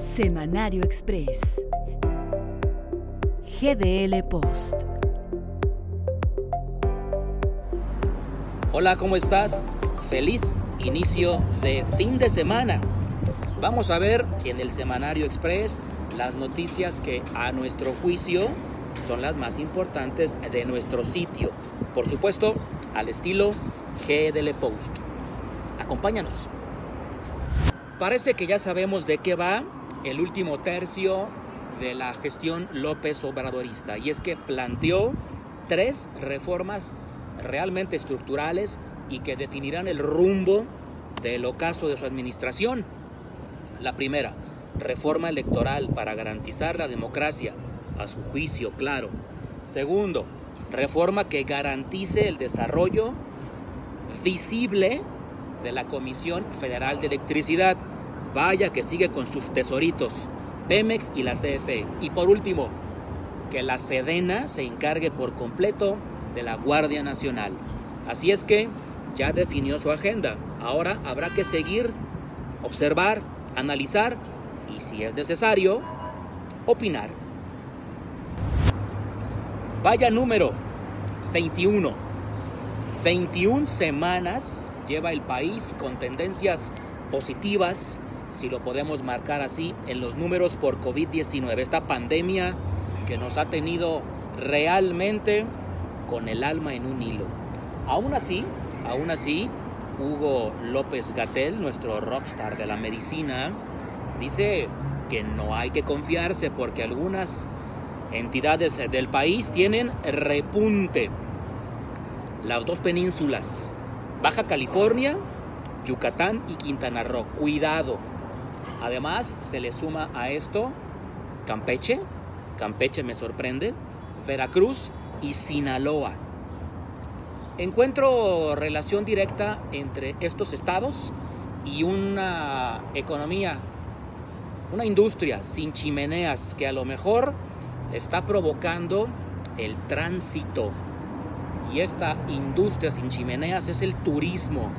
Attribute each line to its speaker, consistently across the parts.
Speaker 1: Semanario Express. GDL Post.
Speaker 2: Hola, ¿cómo estás? Feliz inicio de fin de semana. Vamos a ver en el Semanario Express las noticias que a nuestro juicio son las más importantes de nuestro sitio. Por supuesto, al estilo GDL Post. Acompáñanos. Parece que ya sabemos de qué va el último tercio de la gestión López Obradorista y es que planteó tres reformas realmente estructurales y que definirán el rumbo del ocaso de su administración. La primera, reforma electoral para garantizar la democracia, a su juicio, claro. Segundo, reforma que garantice el desarrollo visible de la Comisión Federal de Electricidad. Vaya que sigue con sus tesoritos, Pemex y la CFE. Y por último, que la Sedena se encargue por completo de la Guardia Nacional. Así es que ya definió su agenda. Ahora habrá que seguir, observar, analizar y si es necesario, opinar. Vaya número, 21. 21 semanas lleva el país con tendencias positivas, si lo podemos marcar así, en los números por COVID-19. Esta pandemia que nos ha tenido realmente con el alma en un hilo. Aún así, aún así, Hugo López Gatel, nuestro rockstar de la medicina, dice que no hay que confiarse porque algunas entidades del país tienen repunte. Las dos penínsulas, Baja California, Yucatán y Quintana Roo. Cuidado. Además, se le suma a esto Campeche, Campeche me sorprende, Veracruz y Sinaloa. Encuentro relación directa entre estos estados y una economía, una industria sin chimeneas que a lo mejor está provocando el tránsito. Y esta industria sin chimeneas es el turismo,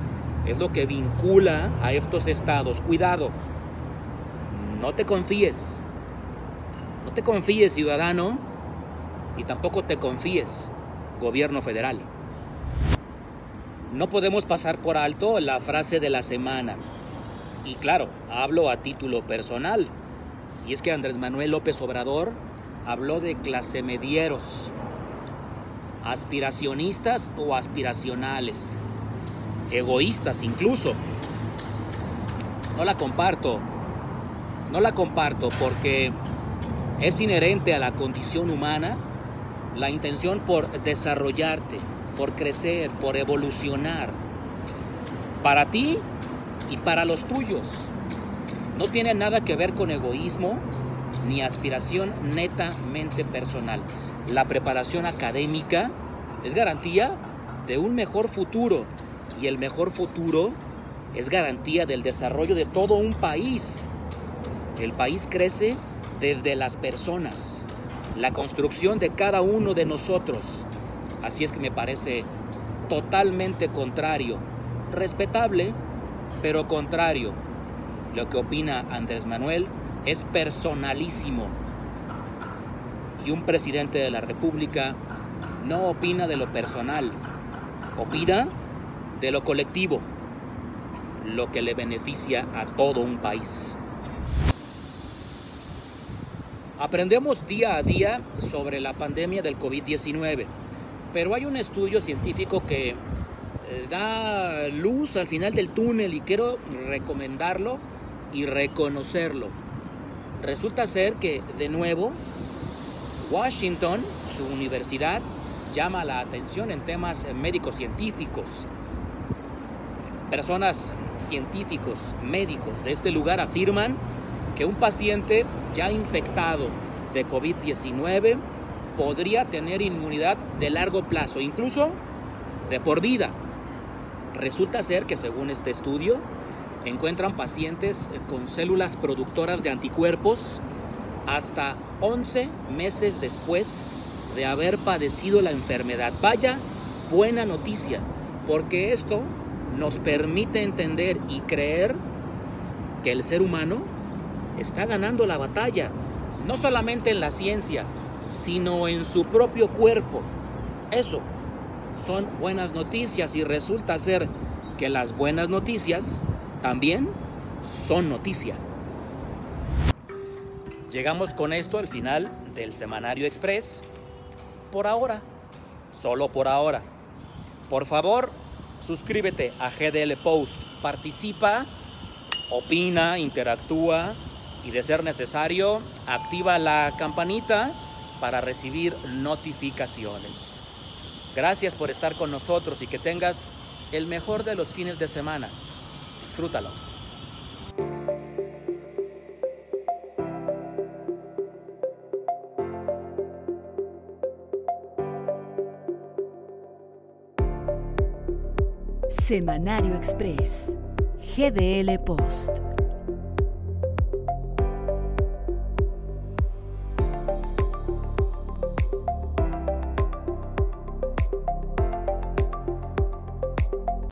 Speaker 2: es lo que vincula a estos estados. Cuidado, no te confíes, no te confíes ciudadano y tampoco te confíes gobierno federal. No podemos pasar por alto la frase de la semana. Y claro, hablo a título personal. Y es que Andrés Manuel López Obrador habló de clase medieros, aspiracionistas o aspiracionales, egoístas incluso. No la comparto, no la comparto porque es inherente a la condición humana la intención por desarrollarte, por crecer, por evolucionar, para ti y para los tuyos. No tiene nada que ver con egoísmo ni aspiración netamente personal. La preparación académica es garantía de un mejor futuro y el mejor futuro es garantía del desarrollo de todo un país. El país crece desde las personas, la construcción de cada uno de nosotros. Así es que me parece totalmente contrario, respetable, pero contrario. Lo que opina Andrés Manuel es personalísimo. Y un presidente de la República no opina de lo personal, opina de lo colectivo, lo que le beneficia a todo un país. Aprendemos día a día sobre la pandemia del COVID-19, pero hay un estudio científico que eh, da luz al final del túnel y quiero recomendarlo y reconocerlo. Resulta ser que, de nuevo, Washington, su universidad, llama la atención en temas médicos científicos. Personas científicos, médicos de este lugar afirman que un paciente ya infectado de COVID-19 podría tener inmunidad de largo plazo, incluso de por vida. Resulta ser que según este estudio, encuentran pacientes con células productoras de anticuerpos hasta 11 meses después de haber padecido la enfermedad. Vaya buena noticia, porque esto nos permite entender y creer que el ser humano está ganando la batalla, no solamente en la ciencia, sino en su propio cuerpo. Eso son buenas noticias y resulta ser que las buenas noticias también son noticia. Llegamos con esto al final del Semanario Express. Por ahora, solo por ahora. Por favor, suscríbete a GDL Post, participa, opina, interactúa y de ser necesario, activa la campanita para recibir notificaciones. Gracias por estar con nosotros y que tengas el mejor de los fines de semana. Disfrútalo.
Speaker 1: Semanario Express. GDL Post.